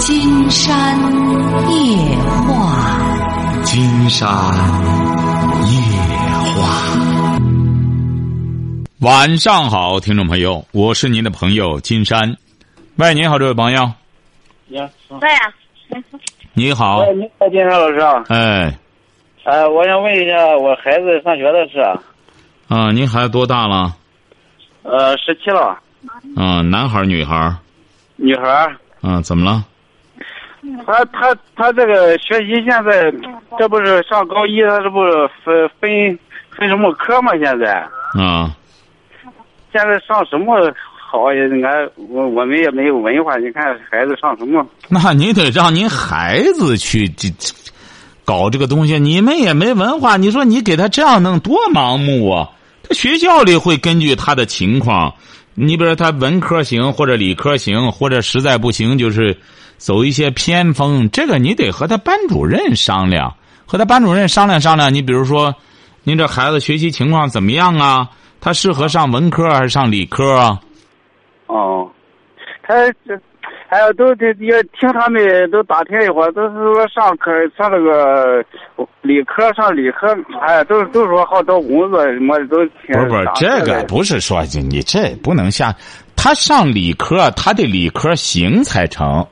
金山夜话，金山夜话。晚上好，听众朋友，我是您的朋友金山。喂，您好，这位朋友。你好，对呀、你好。喂，你好，金山老师啊。哎，呃，我想问一下我孩子上学的事。啊，您孩子多大了？呃，十七了，啊，男孩儿女孩儿？女孩儿。啊，怎么了？他他他这个学习现在，这不是上高一，他这不是分分分什么科吗？现在啊，现在上什么好呀？你看我我们也没有文化，你看孩子上什么？那你得让您孩子去这这搞这个东西，你们也没文化，你说你给他这样弄多盲目啊！他学校里会根据他的情况，你比如说他文科行或者理科行，或者实在不行就是走一些偏锋，这个你得和他班主任商量，和他班主任商量商量。你比如说，您这孩子学习情况怎么样啊？他适合上文科还是上理科啊？哦，他这，哎呀，都得也听他们都打听一会儿，都是说上课上那个理科上理科，哎呀，都都说好找工作什么的都挺。不是不是，这个不是说你这不能下，他上理科，他得理科行才成，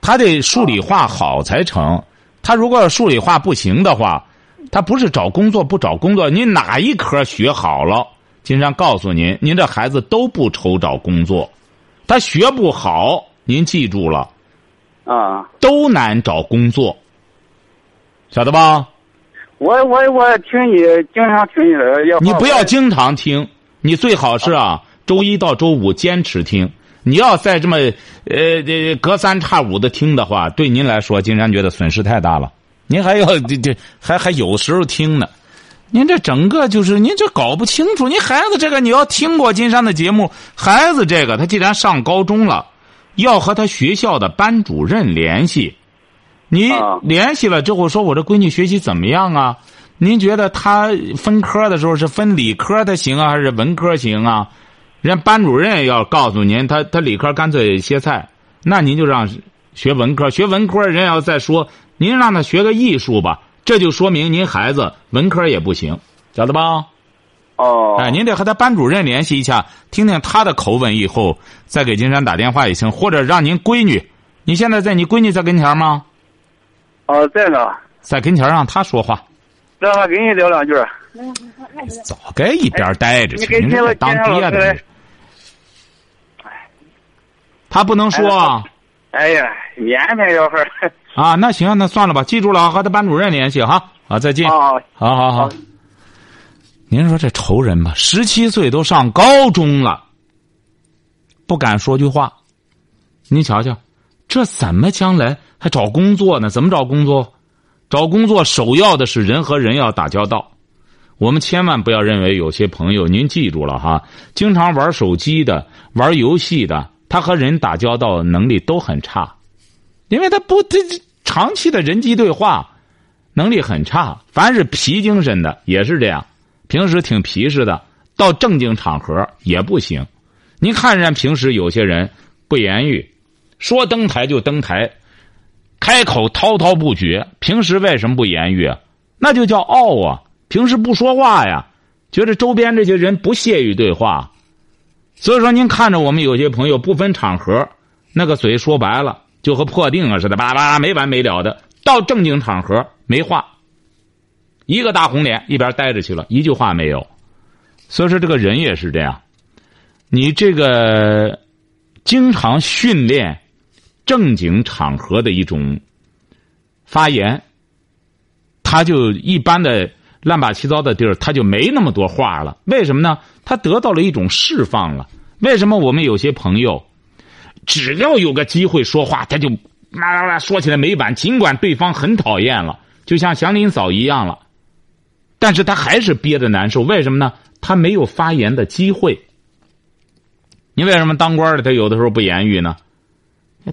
他得数理化好才成。他如果数理化不行的话，他不是找工作不找工作，你哪一科学好了，金山告诉您，您这孩子都不愁找工作。他学不好，您记住了，啊，都难找工作，晓得吧？我我我听你经常听你的，要你不要经常听，你最好是啊，周一到周五坚持听。你要再这么呃这隔三差五的听的话，对您来说，金山觉得损失太大了。您还要 这这还还有时候听呢，您这整个就是您这搞不清楚。您孩子这个你要听过金山的节目，孩子这个他既然上高中了，要和他学校的班主任联系。你啊联系了之后说，我这闺女学习怎么样啊？您觉得她分科的时候是分理科的行啊，还是文科行啊？人班主任要告诉您，他他理科干脆歇菜，那您就让学文科，学文科人要再说，您让他学个艺术吧，这就说明您孩子文科也不行，晓得吧？哦，哎，您得和他班主任联系一下，听听他的口吻，以后再给金山打电话也行，或者让您闺女，你现在在你闺女在跟前吗？哦，在呢，在跟前让他说话，让他跟你聊两句。早该一边待着去，你这金当爹的。他不能说啊哎呀，腼腆要会儿。啊，那行，那算了吧，记住了啊，和他班主任联系哈，啊，再见，好好好。您说这仇人吧，十七岁都上高中了，不敢说句话。您瞧瞧，这怎么将来还找工作呢？怎么找工作？找工作首要的是人和人要打交道。我们千万不要认为有些朋友，您记住了哈，经常玩手机的、玩游戏的，他和人打交道能力都很差，因为他不这这长期的人机对话能力很差。凡是皮精神的也是这样，平时挺皮实的，到正经场合也不行。您看人家平时有些人不言语，说登台就登台，开口滔滔不绝。平时为什么不言语啊？那就叫傲啊！平时不说话呀，觉得周边这些人不屑于对话。所以说，您看着我们有些朋友不分场合，那个嘴说白了就和破腚啊似的，叭叭没完没了的。到正经场合没话，一个大红脸一边待着去了，一句话没有。所以说，这个人也是这样。你这个经常训练正经场合的一种发言，他就一般的乱八七糟的地儿，他就没那么多话了。为什么呢？他得到了一种释放了。为什么我们有些朋友，只要有个机会说话，他就啦啦啦说起来没完，尽管对方很讨厌了，就像祥林嫂一样了，但是他还是憋着难受。为什么呢？他没有发言的机会。你为什么当官的他有的时候不言语呢？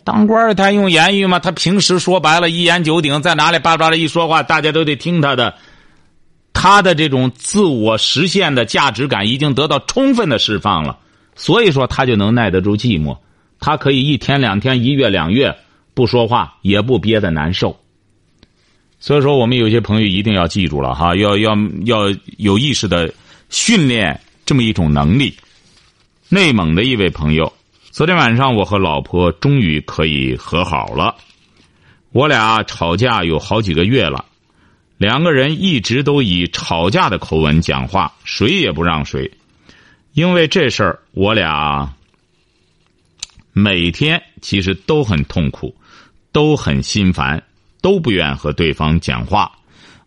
当官的他用言语吗？他平时说白了，一言九鼎，在哪里叭叭的一说话，大家都得听他的。他的这种自我实现的价值感已经得到充分的释放了，所以说他就能耐得住寂寞。他可以一天两天、一月两月不说话，也不憋得难受。所以说，我们有些朋友一定要记住了哈，要要要有意识的训练这么一种能力。内蒙的一位朋友，昨天晚上我和老婆终于可以和好了。我俩吵架有好几个月了，两个人一直都以吵架的口吻讲话，谁也不让谁。因为这事儿，我俩每天其实都很痛苦，都很心烦，都不愿和对方讲话。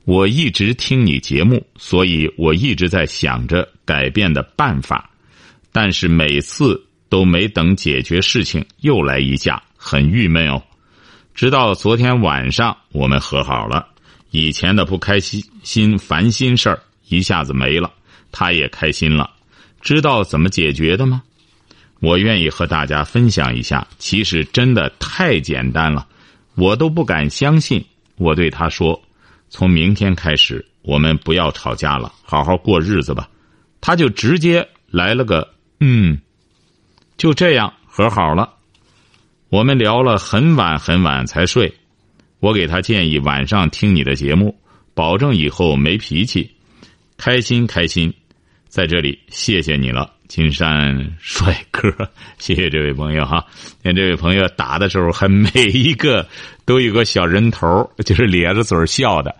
我一直听你节目，所以我一直在想着改变的办法，但是每次都没等解决事情，又来一架，很郁闷哦。直到昨天晚上，我们和好了，以前的不开心、心烦心事儿一下子没了，他也开心了。知道怎么解决的吗？我愿意和大家分享一下。其实真的太简单了，我都不敢相信。我对他说：“从明天开始，我们不要吵架了，好好过日子吧。”他就直接来了个“嗯”，就这样和好了。我们聊了很晚很晚才睡。我给他建议晚上听你的节目，保证以后没脾气，开心开心。在这里，谢谢你了，金山帅哥，谢谢这位朋友哈。看这位朋友打的时候，还每一个都有个小人头，就是咧着嘴笑的，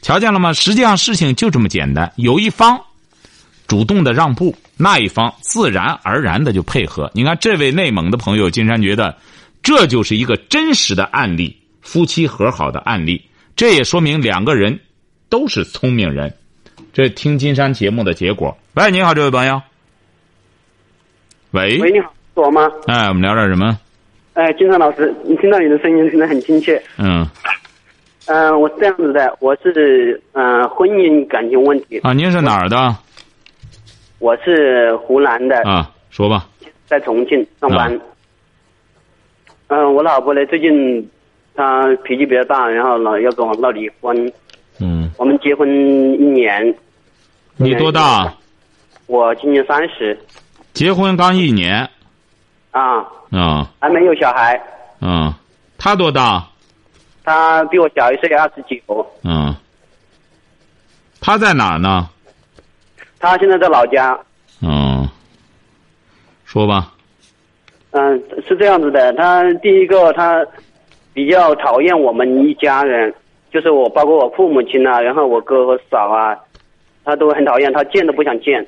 瞧见了吗？实际上事情就这么简单，有一方主动的让步，那一方自然而然的就配合。你看这位内蒙的朋友，金山觉得这就是一个真实的案例，夫妻和好的案例。这也说明两个人都是聪明人。这听金山节目的结果。喂，你好，这位朋友。喂。喂，你好，是我吗？哎，我们聊点什么？哎，金山老师，你听到你的声音，听得很亲切。嗯。嗯，我是这样子的，我是嗯婚姻感情问题。啊，您是哪儿的？我是湖南的。啊，说吧。在重庆上班。嗯，我老婆呢，最近她脾气比较大，然后老要跟我闹离婚。嗯，我们结婚一年。你多大？我今年三十。结婚刚一年。啊。啊。还没有小孩。啊。他多大？他比我小一岁，二十九。嗯。他在哪儿呢？他现在在老家。嗯。说吧。嗯，是这样子的。他第一个，他比较讨厌我们一家人。就是我，包括我父母亲啊，然后我哥和嫂啊，他都很讨厌，他见都不想见。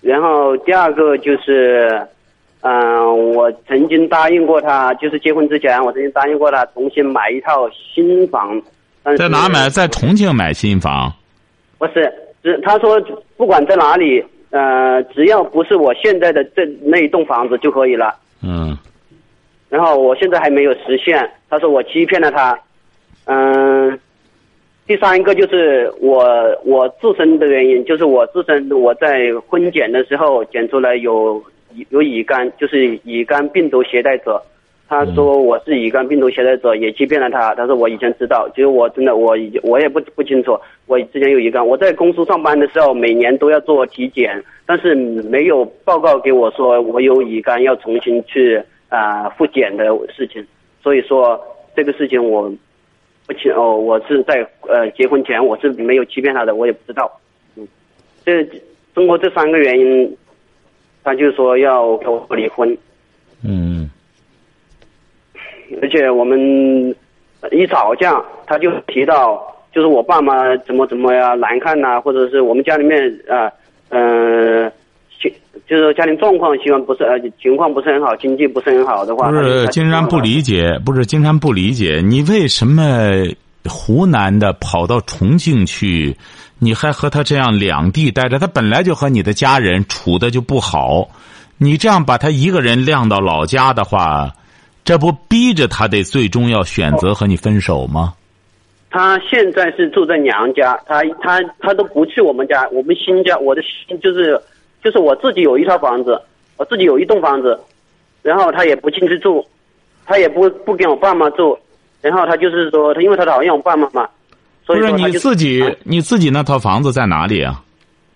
然后第二个就是，嗯，我曾经答应过他，就是结婚之前，我曾经答应过他重新买一套新房。在哪买？在重庆买新房？不是，只他说不管在哪里，呃，只要不是我现在的这那一栋房子就可以了。嗯。然后我现在还没有实现，他说我欺骗了他。嗯，第三个就是我我自身的原因，就是我自身我在婚检的时候检出来有有乙肝，就是乙肝病毒携带者。他说我是乙肝病毒携带者，也欺骗了他。他说我以前知道，其实我真的我我也不不清楚，我之前有乙肝。我在公司上班的时候，每年都要做体检，但是没有报告给我说我有乙肝，要重新去啊复检的事情。所以说这个事情我。不清哦，我是在呃结婚前我是没有欺骗他的，我也不知道。嗯，这通过这三个原因，他就说要跟我离婚。嗯。而且我们一吵架，他就提到就是我爸妈怎么怎么呀难看呐，或者是我们家里面啊嗯。就是家庭状况，希望不是呃情况不是很好，经济不是很好的话，不是金山不理解，不是金山不理解，你为什么湖南的跑到重庆去，你还和他这样两地待着？他本来就和你的家人处的就不好，你这样把他一个人晾到老家的话，这不逼着他得最终要选择和你分手吗？他现在是住在娘家，他他他都不去我们家，我们新家，我的新就是。就是我自己有一套房子，我自己有一栋房子，然后他也不进去住，他也不不跟我爸妈住，然后他就是说他因为他讨厌我爸妈嘛，所以说你自己你自己那套房子在哪里啊？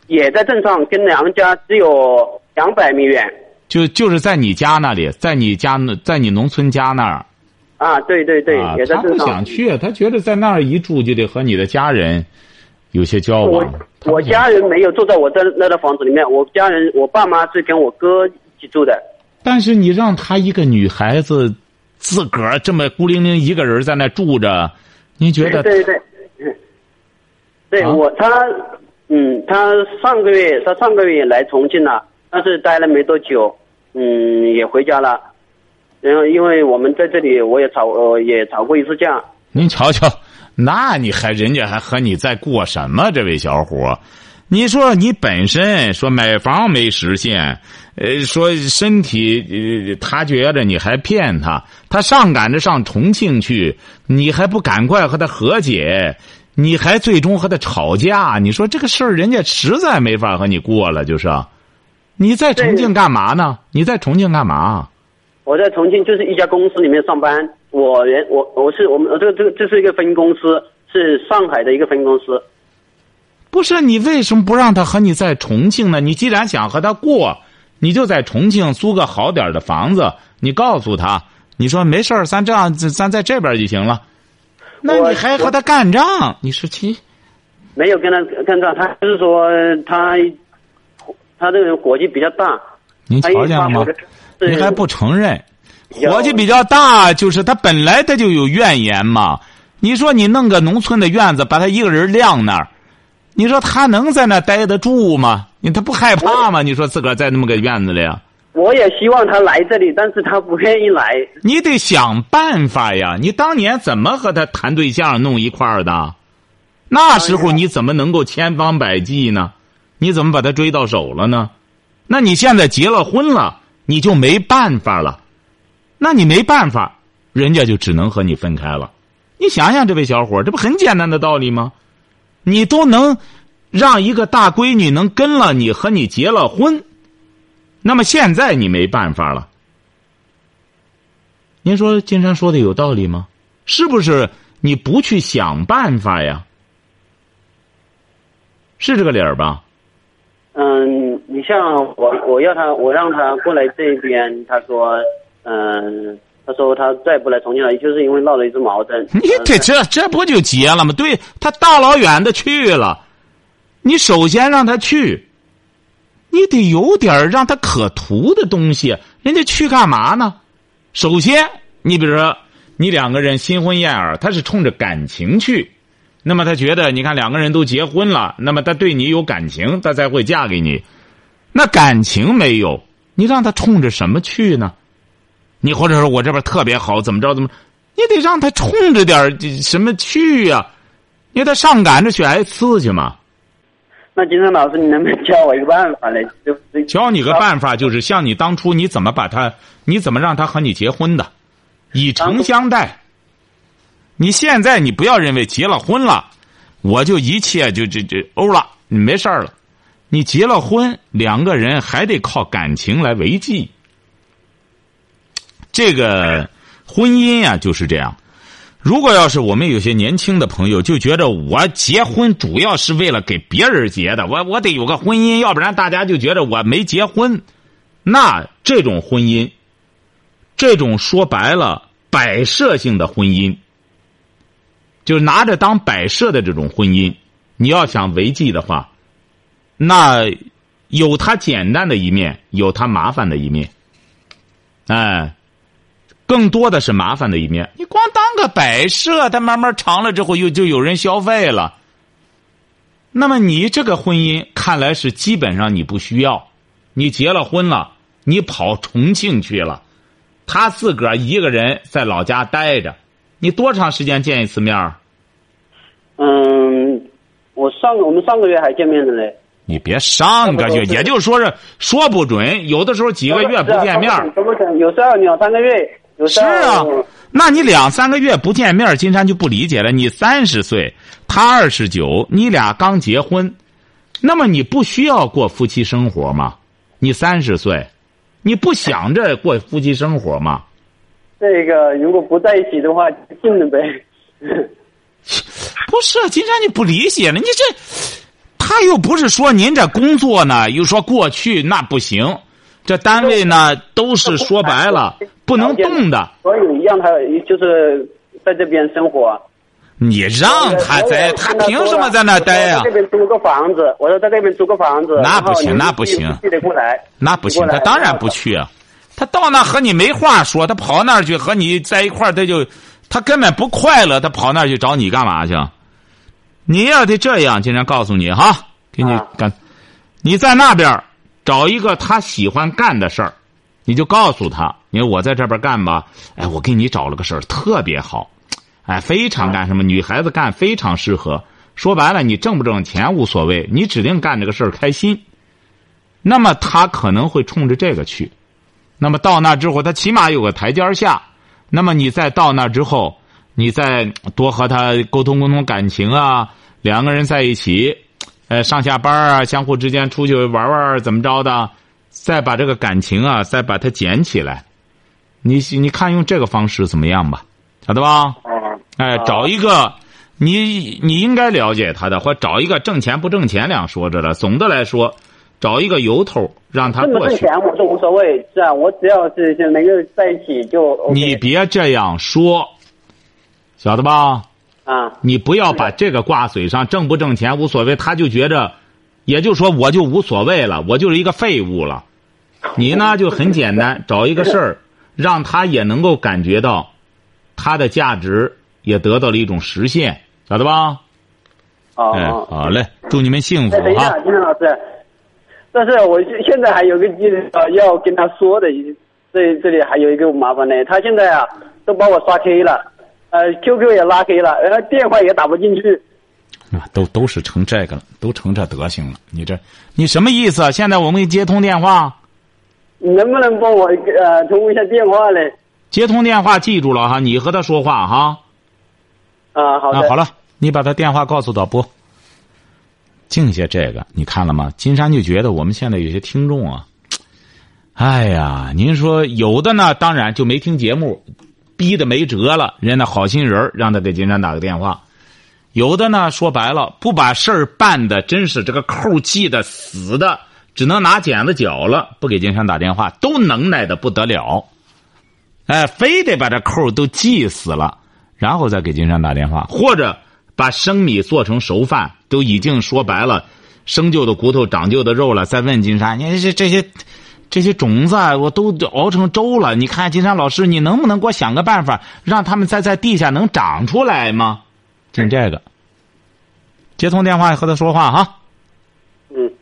也在镇上，跟娘家只有两百米远。就就是在你家那里，在你家那，在你农村家那儿。啊，对对对，啊也，在镇上他不。想去，他觉得在那儿一住就得和你的家人有些交往。我家人没有住在我这那套房子里面，我家人我爸妈是跟我哥一起住的。但是你让她一个女孩子自个儿这么孤零零一个人在那住着，你觉得对对对，嗯对啊我他嗯，他上个月他上个月也来重庆了，但是待了没多久，嗯，也回家了。然后因为我们在这里，我也吵呃也吵过一次架。您瞧瞧，那你还人家还和你在过什么？这位小伙，你说你本身说买房没实现，呃，说身体呃，他觉得你还骗他，他上赶着上重庆去，你还不赶快和他和解，你还最终和他吵架，你说这个事儿人家实在没法和你过了，就是。你在重庆干嘛呢？你在重庆干嘛？我在重庆就是一家公司里面上班，我人我我是我们这个这个这是一个分公司，是上海的一个分公司。不是你为什么不让他和你在重庆呢？你既然想和他过，你就在重庆租个好点的房子。你告诉他，你说没事儿，咱这样，咱咱在这边就行了。那你还和他干仗？你说其没有跟他干仗，他就是说他他这个人火气比较大。您瞧见了吗你还不承认？较火气比较大，就是他本来他就有怨言嘛。你说你弄个农村的院子，把他一个人晾那儿，你说他能在那待得住吗？你他不害怕吗？你说自个儿在那么个院子里啊？我也希望他来这里，但是他不愿意来。你得想办法呀！你当年怎么和他谈对象弄一块儿的？那时候你怎么能够千方百计呢？你怎么把他追到手了呢？那你现在结了婚了，你就没办法了。那你没办法，人家就只能和你分开了。你想想，这位小伙，这不很简单的道理吗？你都能让一个大闺女能跟了你，和你结了婚，那么现在你没办法了。您说金山说的有道理吗？是不是你不去想办法呀？是这个理儿吧？嗯，你像我，我要他，我让他过来这边，他说，嗯，他说他再不来重庆了，就是因为闹了一次矛盾。你这这这不就结了吗？对他大老远的去了，你首先让他去，你得有点让他可图的东西。人家去干嘛呢？首先，你比如说，你两个人新婚燕尔，他是冲着感情去，那么他觉得，你看两个人都结婚了，那么他对你有感情，他才会嫁给你。那感情没有，你让他冲着什么去呢？你或者说我这边特别好，怎么着怎么？你得让他冲着点儿什么去呀、你他上赶着去挨刺去嘛。那金山老师，你能不能教我一个办法呢？就就教你个办法，就是像你当初你怎么把他，你怎么让他和你结婚的，以诚相待。你现在你不要认为结了婚了，我就一切就这这欧了，你没事儿了。你结了婚，两个人还得靠感情来维系。这个婚姻呀、就是这样。如果要是我们有些年轻的朋友就觉得我结婚主要是为了给别人结的，我我得有个婚姻，要不然大家就觉得我没结婚。那这种婚姻，这种说白了摆设性的婚姻，就拿着当摆设的这种婚姻，你要想维系的话，那有它简单的一面，有它麻烦的一面。哎，更多的是麻烦的一面。你光当个摆设，它慢慢长了之后，又就有人消费了。那么你这个婚姻看来是基本上你不需要，你结了婚了，你跑重庆去了，他自个儿一个人在老家待着，你多长时间见一次面儿？嗯，我上个我们上个月还见面的嘞。你别上个月，也就是说是说不准，有的时候几个月不见面儿。怎么讲？有时候两三个月，是啊，那你两三个月不见面，金山就不理解了。你三十岁，他二十九，你俩刚结婚，那么你不需要过夫妻生活吗？你三十岁，你不想着过夫妻生活吗？这个如果不在一起的话，就近了呗。不是，金山你不理解了，你这他又不是说您这工作呢，又说过去那不行，这单位呢都是说白了不能动的。所以让他就是在这边生活。你让他在，他凭什么在那待呀？在这边租个房子，我说在这边租个房子。那不行，那不行。得过来。那不行，他当然不去啊。他到那和你没话说，他跑那儿去和你在一块儿，他就他根本不快乐，他跑那儿去找你干嘛去？你要得这样，今天告诉你哈，给你干，你在那边找一个他喜欢干的事儿，你就告诉他，你说我在这边干吧，哎，我给你找了个事儿，特别好。哎，非常干什么？女孩子干非常适合。说白了，你挣不挣钱无所谓，你指定干这个事儿开心。那么他可能会冲着这个去。那么到那之后，他起码有个台阶下。那么你再到那之后，你再多和他沟通沟通感情啊，两个人在一起，呃，上下班啊，相互之间出去玩玩怎么着的，再把这个感情啊，再把它捡起来。你你看用这个方式怎么样吧？晓得吧？哎，找一个，你你应该了解他的，或找一个挣钱不挣钱两说着了。总的来说，找一个由头让他过去。挣钱我都无所谓，是啊，我只要是就能够在一起就。你别这样说，晓得吧？啊。你不要把这个挂嘴上，挣不挣钱无所谓，他就觉着，也就说我就无所谓了，我就是一个废物了。你呢就很简单，找一个事儿，让他也能够感觉到他的价值。也得到了一种实现，晓得吧？哦，哎，好嘞，祝你们幸福等一下，金山老师，但是我现在还有个呃要跟他说的，这这里还有一个麻烦呢。他现在啊都把我刷黑了，呃，QQ 也拉黑了，然后电话也打不进去。啊，都都是成这个了，都成这德行了。你这你什么意思？现在我们接通电话，你能不能帮我呃通一下电话嘞？接通电话，记住了哈，你和他说话哈。啊，好的。好了，你把他电话告诉导播。静下这个，你看了吗？金山就觉得我们现在有些听众啊，哎呀，您说有的呢，当然就没听节目，逼的没辙了，人家好心人让他给金山打个电话。有的呢，说白了，不把事儿办的，真是这个扣系的死的，只能拿剪子绞了，不给金山打电话，都能耐的不得了。哎，非得把这扣都系死了。然后再给金山打电话，或者把生米做成熟饭，都已经说白了，生就的骨头长就的肉了。再问金山，你这这些这些种子我都熬成粥了，你看金山老师，你能不能给我想个办法，让他们再在地下能长出来吗？听这个，接通电话和他说话哈。嗯。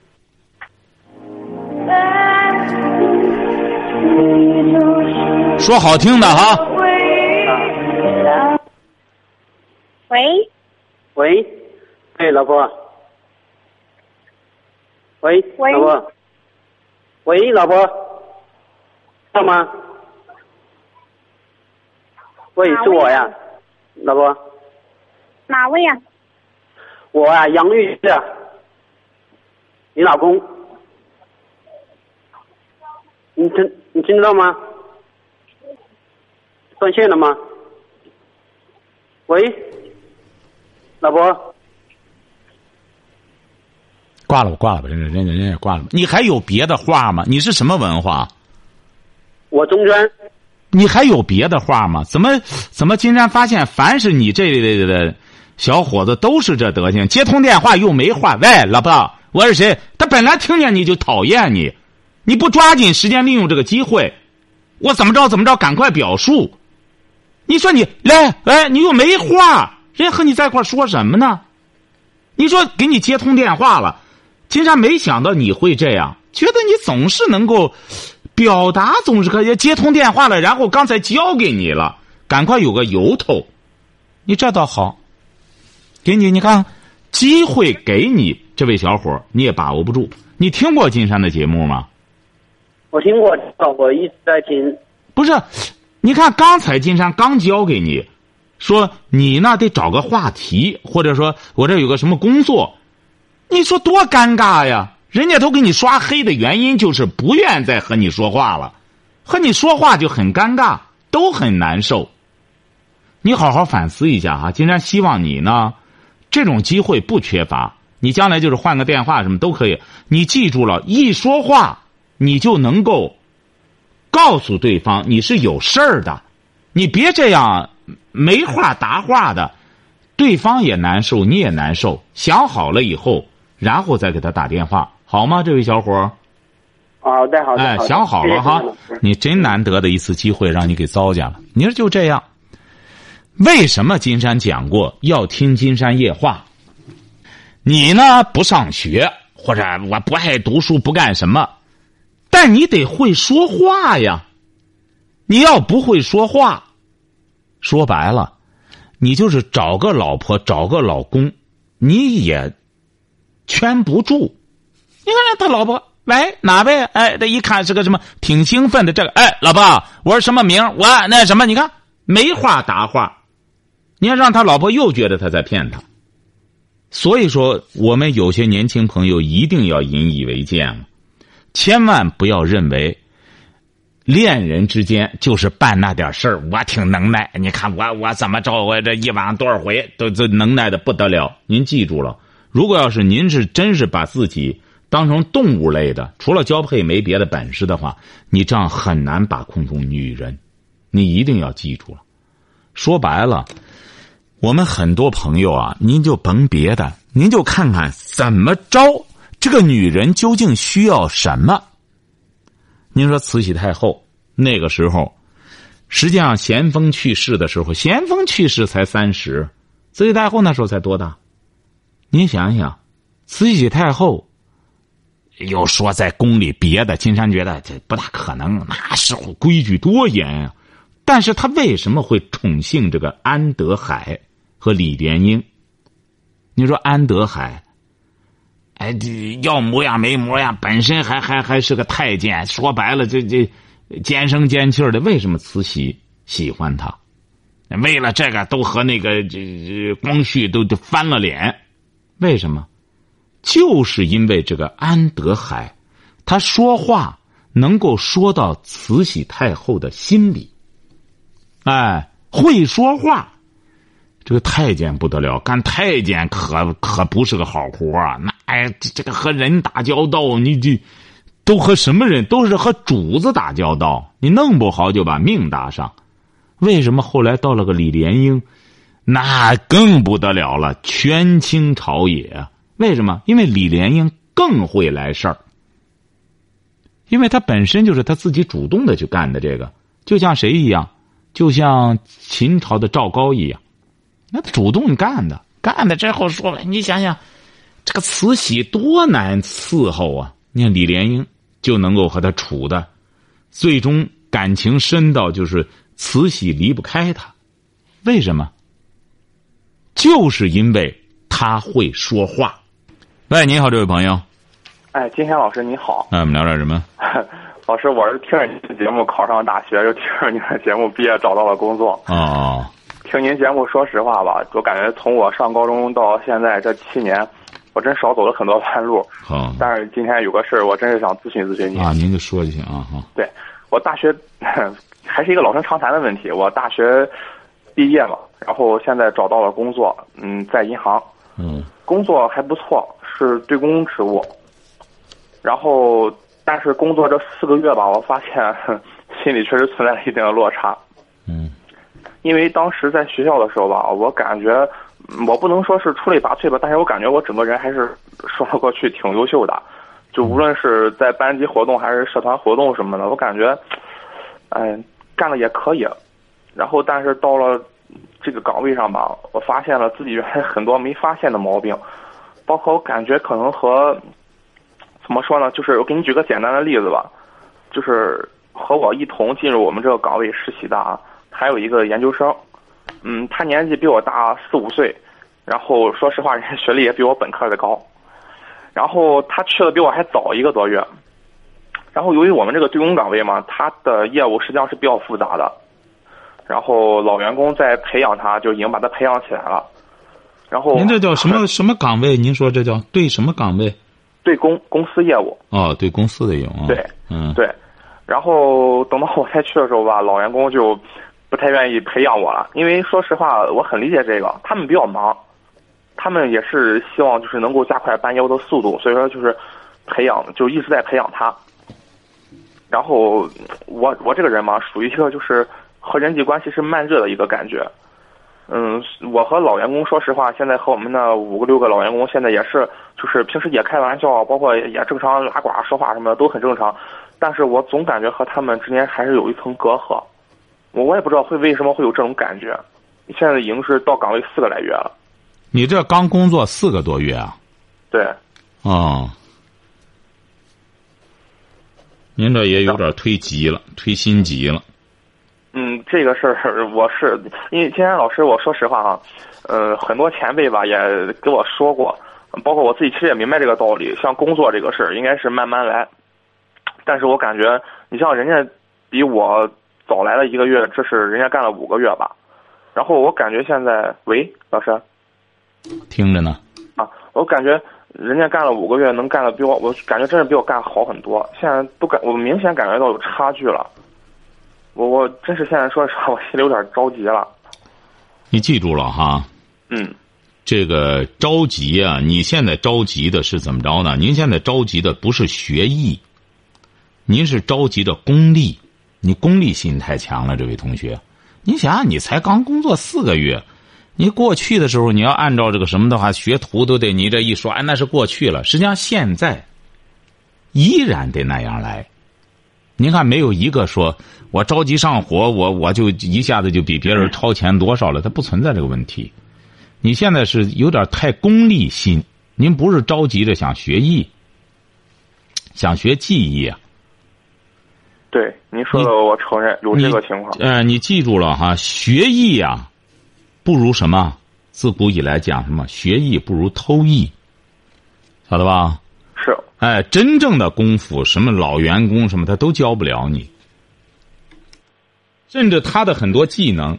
说好听的哈。喂，喂，哎，老婆，喂，喂，老婆，喂，老婆，在吗？喂，是我呀，老婆。哪位呀？我啊，杨律师，你老公。你听，你听得到吗？断线了吗？喂。老婆，挂了吧，挂了吧，人家人家人家挂了。你还有别的话吗？你是什么文化？我中专。你还有别的话吗？怎么怎么？今天发现，凡是你这类的小伙子，都是这德行。接通电话又没话。喂，老婆，我是谁？他本来听见你就讨厌你，你不抓紧时间利用这个机会，我怎么着怎么着？赶快表述。你说你来，哎，你又没话。人家和你在一块说什么呢？你说给你接通电话了，金山没想到你会这样，觉得你总是能够表达，总是可以接通电话了。然后刚才交给你了，赶快有个由头，你这倒好。给你，你看，机会给你，这位小伙你也把握不住。你听过金山的节目吗？我听过，我一直在听。不是，你看刚才金山刚交给你。说你呢得找个话题，或者说我这有个什么工作，你说多尴尬呀！人家都给你刷黑的原因就是不愿再和你说话了，和你说话就很尴尬，都很难受。你好好反思一下哈，金山希望你呢，这种机会不缺乏，你将来就是换个电话什么都可以。你记住了，一说话你就能够告诉对方你是有事儿的，你别这样没话答话的，对方也难受，你也难受。想好了以后，然后再给他打电话，好吗？这位小伙儿，好的好的。哎，想好了哈你真难得的一次机会，让你给糟践了。你说就这样，为什么金山讲过要听金山夜话？你呢不上学，或者我不爱读书，不干什么，但你得会说话呀。你要不会说话，说白了，你就是找个老婆，找个老公，你也圈不住。你看他老婆，喂，哪位？哎，这一看是个什么，挺兴奋的。这个，哎，老婆，我是什么名？我那什么？你看没话答话，你要让他老婆又觉得他在骗他。所以说，我们有些年轻朋友一定要引以为戒了，千万不要认为恋人之间就是办那点事儿，我挺能耐。你看我我怎么着，我这一晚上多少回都都能耐的不得了。您记住了，如果要是您是真是把自己当成动物类的，除了交配没别的本事的话，你这样很难把控住女人。你一定要记住了。说白了。我们很多朋友啊，您就甭别的，您就看看怎么着，这个女人究竟需要什么？您说慈禧太后那个时候，实际上咸丰去世的时候，咸丰去世才三十，慈禧太后那时候才多大？您想想，慈禧太后又说在宫里别的，金山觉得这不大可能，那时候规矩多严呀、但是他为什么会宠幸这个安德海？和李莲英，你说安德海，哎，这要模样没模样，本身还还还是个太监，说白了，这这尖声尖气的，为什么慈禧喜欢他？为了这个，都和那个这这光绪都都翻了脸，为什么？就是因为这个安德海，他说话能够说到慈禧太后的心里，哎，会说话。这个太监不得了，干太监可可不是个好活啊！那哎，这个和人打交道，你这都和什么人？都是和主子打交道，你弄不好就把命搭上。为什么后来到了个李莲英，那更不得了了，权倾朝野。为什么？因为李莲英更会来事儿，因为他本身就是他自己主动的去干的这个，就像谁一样，就像秦朝的赵高一样。那他主动干的，干的之后说了，你想想，这个慈禧多难伺候啊！你看李莲英就能够和他处的，最终感情深到就是慈禧离不开他，为什么？就是因为他会说话。喂，你好，这位朋友。哎，金山老师你好。那我们聊点什么？老师，我是听着您的节目考上大学，又听着您的节目毕业找到了工作。哦。听您节目，说实话吧，我感觉从我上高中到现在这七年，我真少走了很多弯路。好。但是今天有个事儿，我真是想咨询咨询您。啊，您就说就行啊，哈。对，我大学 还是一个老生常谈的问题。我大学毕业了，然后现在找到了工作，嗯，在银行。嗯。工作还不错，是对公职务。然后，但是工作这四个月吧，我发现 心里确实存在了一定的落差。嗯。因为当时在学校的时候吧，我感觉我不能说是出类拔萃吧，但是我感觉我整个人还是说得过去，挺优秀的。就无论是在班级活动还是社团活动什么的，我感觉，哎，干的也可以。然后，但是到了这个岗位上吧，我发现了自己原来 很多没发现的毛病，包括我感觉可能和怎么说呢，就是我给你举个简单的例子吧，就是和我一同进入我们这个岗位实习的啊。还有一个研究生，嗯，他年纪比我大四五岁，然后说实话，人家学历也比我本科的高，然后他去的比我还早一个多月，然后由于我们这个对公岗位嘛，他的业务实际上是比较复杂的，然后老员工在培养他，就已经把他培养起来了，然后您这叫什么什么岗位？您说这叫对什么岗位？对公公司业务。哦，对公司的业务。对，嗯，对，然后等到我再去的时候吧，老员工就。不太愿意培养我了，因为说实话，我很理解这个，他们比较忙，他们也是希望就是能够加快办业务的速度，所以说就是培养，就一直在培养他。然后我我这个人嘛，属于一个就是和人际关系是慢热的一个感觉。嗯，我和老员工说实话，现在和我们那五个六个老员工现在也是，就是平时也开玩笑，包括也正常拉呱说话什么的都很正常。但是我总感觉和他们之间还是有一层隔阂。我我也不知道会为什么会有这种感觉。现在已经是到岗位四个来月了。你这刚工作四个多月啊？对。哦。您这也有点忒急了，忒心急了。嗯，这个事儿我是因为金山老师，我说实话哈，呃，很多前辈吧也给我说过，包括我自己其实也明白这个道理。像工作这个事儿，应该是慢慢来。但是我感觉，你像人家比我早来了一个月，这是人家干了五个月吧。然后我感觉现在，喂，老师，听着呢。啊，我感觉人家干了五个月，能干的比我，我感觉真是比我干好很多。现在都感，我明显感觉到有差距了。我我真是现在说实话，我心里有点着急了。你记住了哈。嗯。这个着急啊！你现在着急的是怎么着呢？您现在着急的不是学艺，您是着急的功利。你功利心太强了，这位同学。你想，你才刚工作四个月，你过去的时候，你要按照这个什么的话，学徒都得你这一说，哎，那是过去了。实际上，现在依然得那样来。您看，没有一个说我着急上火，我我就一下子就比别人超前多少了，它不存在这个问题。你现在是有点太功利心，您不是着急着想学艺，想学技艺啊。对，您说的我承认有这个情况。呃，你记住了哈，学艺啊，不如什么？自古以来讲什么？学艺不如偷艺，晓得吧？是。哎，真正的功夫，什么老员工什么，他都教不了你。甚至他的很多技能，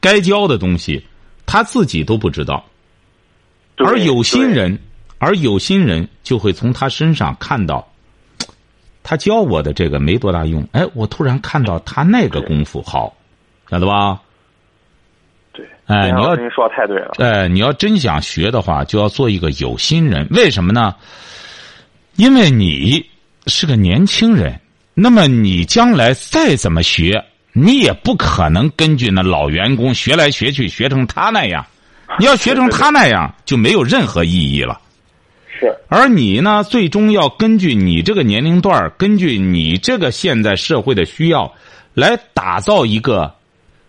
该教的东西，他自己都不知道。而有心人，而有心人就会从他身上看到，他教我的这个没多大用。哎，我突然看到他那个功夫好，晓得吧？对。哎，你要您说的太对了。哎，你要真想学的话，就要做一个有心人。为什么呢？因为你是个年轻人，那么你将来再怎么学，你也不可能根据那老员工学来学去学成他那样。你要学成他那样，就没有任何意义了。是。而你呢，最终要根据你这个年龄段根据你这个现在社会的需要，来打造一个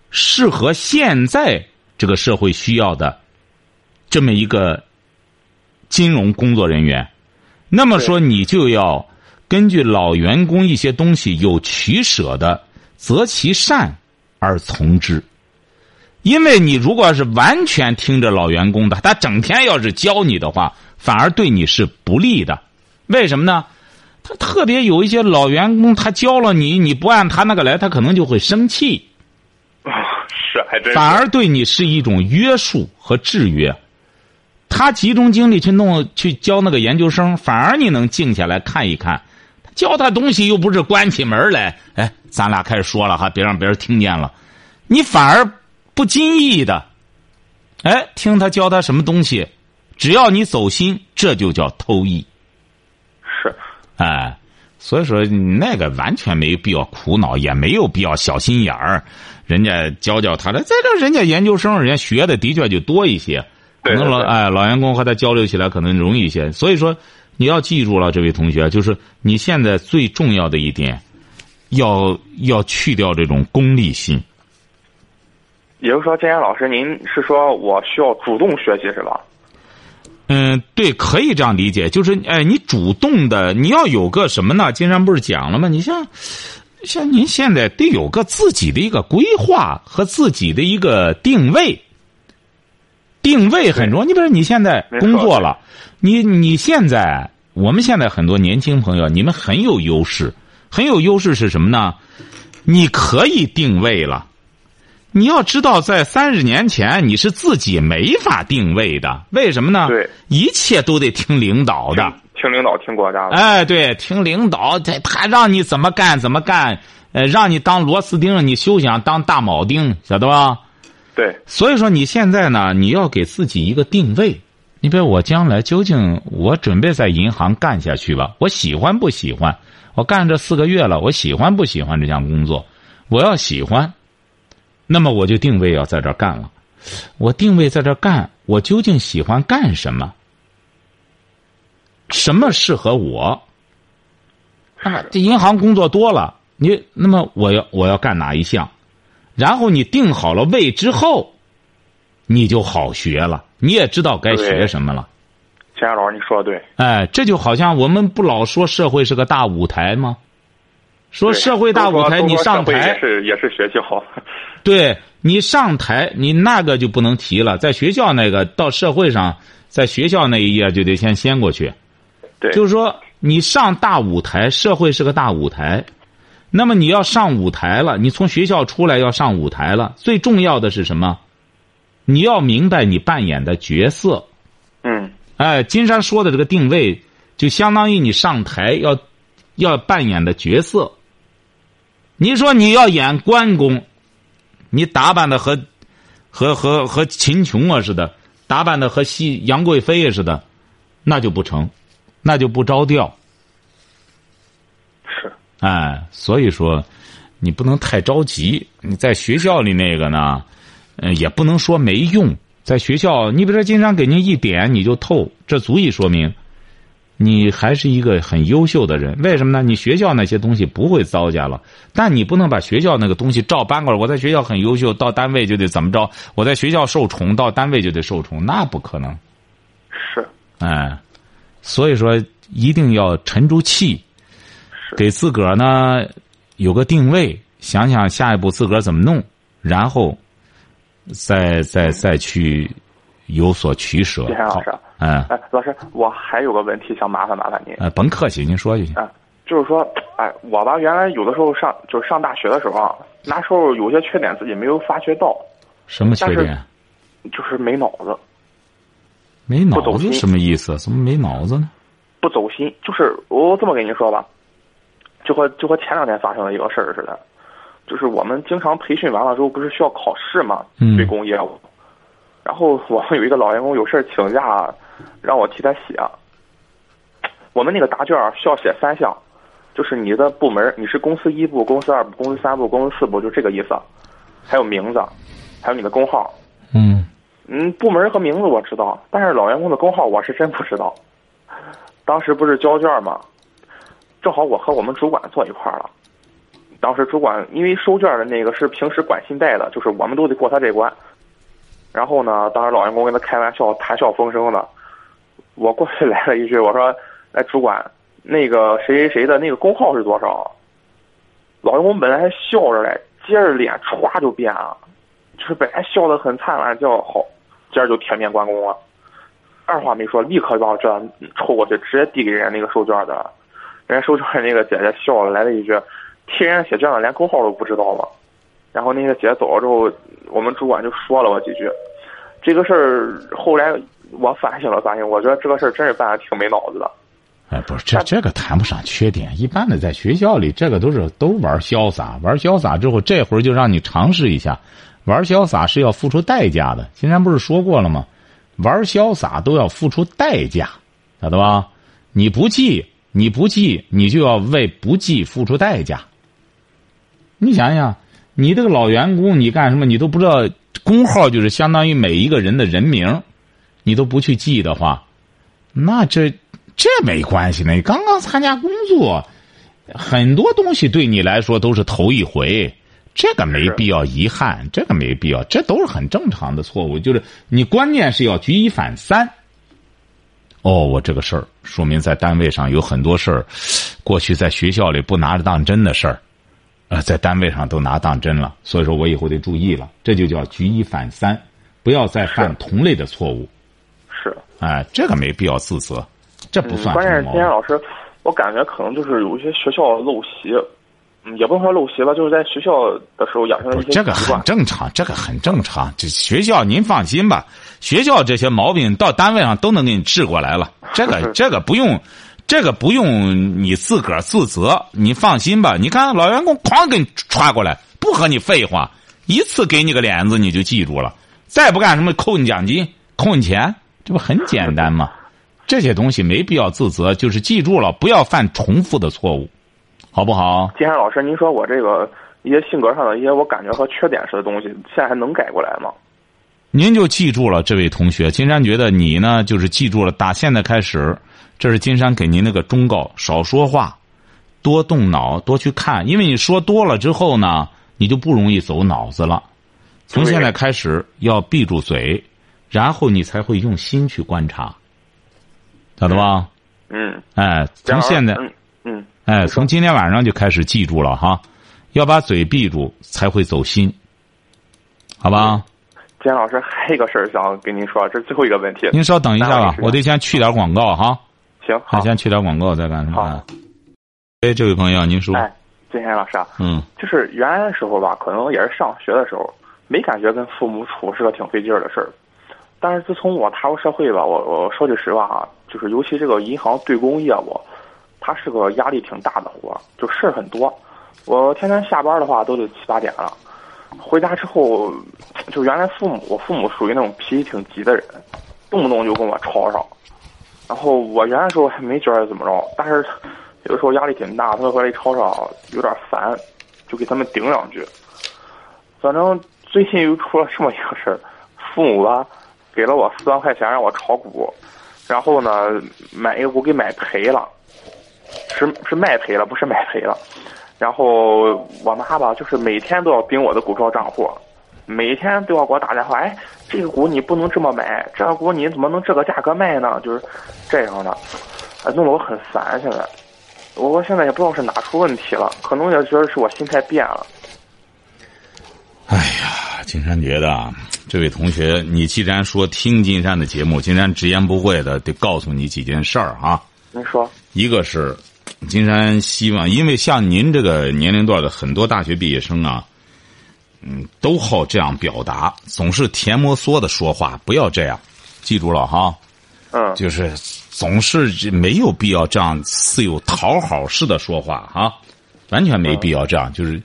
适合现在这个社会需要的这么一个金融工作人员。那么说，你就要根据老员工一些东西有取舍的，择其善而从之。因为你如果是完全听着老员工的，他整天要是教你的话，反而对你是不利的。为什么呢？他特别有一些老员工，他教了你，你不按他那个来，他可能就会生气。是，还真。反而对你是一种约束和制约。他集中精力去弄去教那个研究生，反而你能静下来看一看，教他东西又不是关起门来，哎，咱俩开始说了哈，别让别人听见了，你反而不经意的，哎，听他教他什么东西，只要你走心，这就叫偷艺。是，哎，所以说那个完全没必要苦恼，也没有必要小心眼儿，人家教教他的，在这人家研究生，人家学的的确就多一些。可能老哎老员工和他交流起来可能容易一些，所以说你要记住了，这位同学，就是你现在最重要的一点，要要去掉这种功利心。也就是说，金山老师，您是说我需要主动学习是吧？嗯，对，可以这样理解，就是哎，你主动的，你要有个什么呢？金山不是讲了吗？你像像您现在得有个自己的一个规划和自己的一个定位。定位很重要。你比如说，你现在工作了，你你现在，我们现在很多年轻朋友，你们很有优势，很有优势是什么呢？你可以定位了。你要知道，在三十年前，你是自己没法定位的。为什么呢？对，一切都得听领导的。听领导，听国家的。哎，对，听领导，他他让你怎么干怎么干，呃，让你当螺丝钉，你休想当大铆钉，晓得吧？对，所以说你现在呢，你要给自己一个定位。你比如我将来究竟我准备在银行干下去吧？我喜欢不喜欢？我干这四个月了，我喜欢不喜欢这项工作？我要喜欢，那么我就定位要在这儿干了。我定位在这儿干，我究竟喜欢干什么？什么适合我？啊，这银行工作多了，你那么我要我要干哪一项？然后你定好了位之后，你就好学了，你也知道该学什么了。钱老师，你说的对。哎，这就好像我们不老说社会是个大舞台吗？说社会大舞台，你上台也是也是学校。对你上台，你那个就不能提了。在学校那个到社会上，在学校那一页就得先掀过去。对，就是说你上大舞台，社会是个大舞台。那么你要上舞台了，你从学校出来要上舞台了。最重要的是什么？你要明白你扮演的角色。嗯。哎，金山说的这个定位，就相当于你上台要要扮演的角色。你说你要演关公，你打扮的和和和和秦琼啊似的，打扮的和西杨贵妃似的，那就不成，那就不着调。是。哎，所以说，你不能太着急。你在学校里那个呢，嗯，也不能说没用。在学校，你比如说，经常给您一点你就透，这足以说明，你还是一个很优秀的人。为什么呢？你学校那些东西不会糟践了，但你不能把学校那个东西照搬过来。我在学校很优秀，到单位就得怎么着？我在学校受宠，到单位就得受宠，那不可能。是。哎，所以说一定要沉住气，给自个儿呢有个定位，想想下一步自个儿怎么弄，然后。再再再去有所取舍。金山老师，嗯，哎，老师，我还有个问题想麻烦麻烦您。呃，甭客气，您说就行。啊，就是说，哎，我吧，原来有的时候上就是上大学的时候啊，那时候有些缺点自己没有发觉到。什么缺点？就是没脑子。没脑子什么意思？怎么没脑子呢？不走心，就是我这么跟你说吧，就和就和前两天发生的一个事儿似的。就是我们经常培训完了之后，不是需要考试嘛？对公业务。然后我们有一个老员工有事请假，让我替他写。我们那个答卷需要写三项，就是你的部门，你是公司一部、公司二部、公司三部、公司四部，就这个意思。还有名字，还有你的工号。嗯。嗯，部门和名字我知道，但是老员工的工号我是真不知道。当时不是交卷吗？正好我和我们主管坐一块儿了。当时主管因为收卷的那个是平时管信贷的，就是我们都得过他这关。然后呢，当时老员工跟他开玩笑，谈笑风生的。我过去 来了一句，我说：“哎，主管，那个谁谁谁的那个工号是多少？”老员工本来还笑着嘞，接着脸歘就变了，就是本来笑得很灿烂，叫好，接着就铁面关公了。二话没说，立刻就把这抽过去，直接递给人家那个收卷的。人家收卷的那个姐姐笑了，来了一句。替人家写卷子，连工号都不知道吗？然后那个姐走了之后，我们主管就说了我几句。这个事儿后来我反省了反省，我觉得这个事儿真是办的挺没脑子的。哎，不是，这这个谈不上缺点。一般的在学校里，这个都是都玩潇洒，玩潇洒之后，这会儿就让你尝试一下。玩潇洒是要付出代价的。今天不是说过了吗？玩潇洒都要付出代价，晓得吧？你不记，你不记，你就要为不记付出代价。你想想，你这个老员工，你干什么？你都不知道工号就是相当于每一个人的人名，你都不去记的话，那这这没关系呢。你刚刚参加工作，很多东西对你来说都是头一回，这个没必要遗憾，这个没必要，这都是很正常的错误。就是你关键是要举一反三。哦，我这个事儿说明在单位上有很多事儿，过去在学校里不拿着当真的事儿。呃，在单位上都拿当真了，所以说我以后得注意了。这就叫举一反三，不要再犯同类的错误。是。哎，这个没必要自责，这不算。关键是今天老师，我感觉可能就是有一些学校陋习，嗯，也不能说陋习吧，就是在学校的时候养成的一些这个很正常，这个很正常。这学校您放心吧，学校这些毛病到单位上都能给你治过来了。这个这个不用。这个不用你自个儿自责，你放心吧。你看老员工哐给你抓过来，不和你废话，一次给你个脸子你就记住了，再不干什么扣你奖金、扣你钱，这不很简单吗？这些东西没必要自责，就是记住了，不要犯重复的错误。好不好？金山老师，您说我这个一些性格上的一些我感觉和缺点似的东西，现在还能改过来吗？您就记住了，这位同学，金山觉得你呢，就是记住了，打现在开始，这是金山给您那个忠告：少说话，多动脑，多去看，因为你说多了之后呢，你就不容易走脑子了。从现在开始要闭住嘴，然后你才会用心去观察，晓得吧？嗯，哎，从现在，嗯嗯，哎，从今天晚上就开始记住了哈，要把嘴闭住，才会走心，好吧？金山老师，还有一个事儿想跟您说，这是最后一个问题。您稍等一下吧，我得先去点广告哈。行，好，先去点广告再干什么？好。哎，这位朋友，您说。哎，金山老师啊，嗯，就是原来的时候吧，可能也是上学的时候，没感觉跟父母处是个挺费劲儿的事儿。但是自从我踏入社会吧，我我说句实话啊，就是尤其这个银行对公业务，它是个压力挺大的活儿，就事儿很多。我天天下班的话都得七八点了。回家之后，就原来父母，我父母属于那种脾气挺急的人，动不动就跟我吵吵。然后我原来时候还没觉得怎么着，但是有的时候压力挺大，他们回来吵吵，有点烦，就给他们顶两句。反正最近又出了这么一个事儿，父母吧给了我四万块钱让我炒股，然后呢买一股给买赔了，是是卖赔了，不是买赔了。然后我妈吧，就是每天都要盯我的股票账户，每天都要给我打电话。哎，这个股你不能这么买，这个股你怎么能这个价格卖呢？就是这样的，哎，弄得我很烦。现在，我现在也不知道是哪出问题了，可能也觉得是我心态变了。哎呀，金山觉得啊，这位同学，你既然说听金山的节目，金山直言不讳的得告诉你几件事儿啊。您说，一个是。金山希望，因为像您这个年龄段的很多大学毕业生啊，嗯，都好这样表达，总是甜摩挲的说话，不要这样，记住了哈。嗯。就是总是没有必要这样似有讨好似的说话哈，完全没必要这样，就是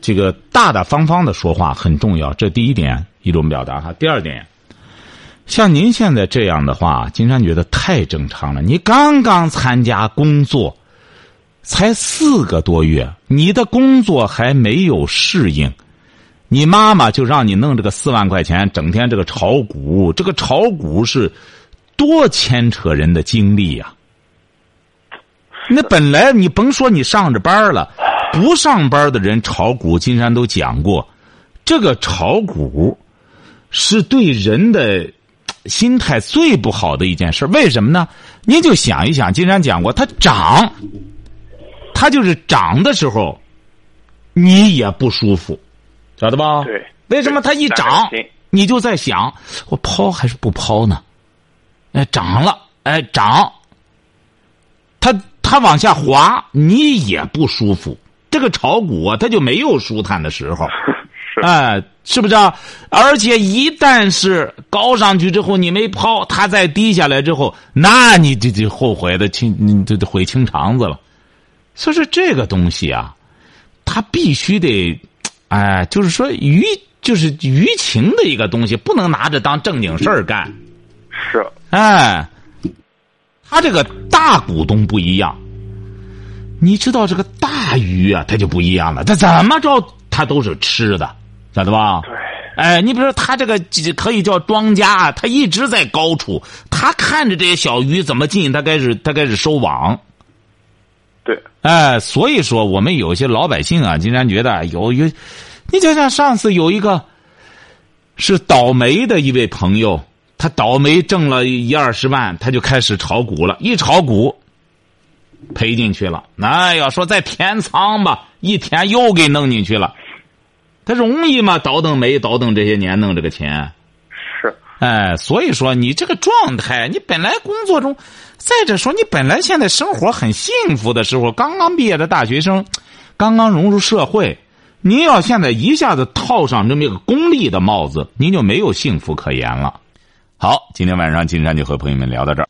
这个大大方方的说话很重要，这第一点一种表达哈。第二点。像您现在这样的话，金山觉得太正常了。你刚刚参加工作，才四个多月，你的工作还没有适应，你妈妈就让你弄这个四万块钱，整天这个炒股，这个炒股是多牵扯人的精力呀。那本来你甭说你上着班了，不上班的人炒股，金山都讲过，这个炒股是对人的。心态最不好的一件事，为什么呢？您就想一想，金山讲过，它涨，它就是涨的时候，你也不舒服，晓得吧？对。为什么它一涨，你就在想，我抛还是不抛呢？哎，涨了，哎，涨，它它往下滑，你也不舒服。这个炒股啊，它就没有舒坦的时候。哎，是不是？啊？而且一旦是高上去之后，你没抛，它再低下来之后，那你就就后悔的清，你就得悔清肠子了。所以说这个东西啊，它必须得，哎，就是说舆，就是舆情的一个东西，不能拿着当正经事儿干。是。哎，他这个大股东不一样，你知道这个大鱼啊，它就不一样了。它怎么着，它都是吃的。晓得吧？对，哎，你比如说他这个可以叫庄家，他一直在高处，他看着这些小鱼怎么进，他开始他开始收网。对，哎，所以说我们有些老百姓啊，竟然觉得有有，你就像上次有一个是倒霉的一位朋友，他倒霉挣了一二十万，他就开始炒股了，一炒股赔进去了。那要说再填仓吧，一填又给弄进去了。他容易吗？倒腾煤，倒腾这些年弄这个钱，是哎，所以说你这个状态，你本来工作中，再者说你本来现在生活很幸福的时候，刚刚毕业的大学生，刚刚融入社会，您要现在一下子套上这么一个功利的帽子，您就没有幸福可言了。好，今天晚上金山就和朋友们聊到这儿。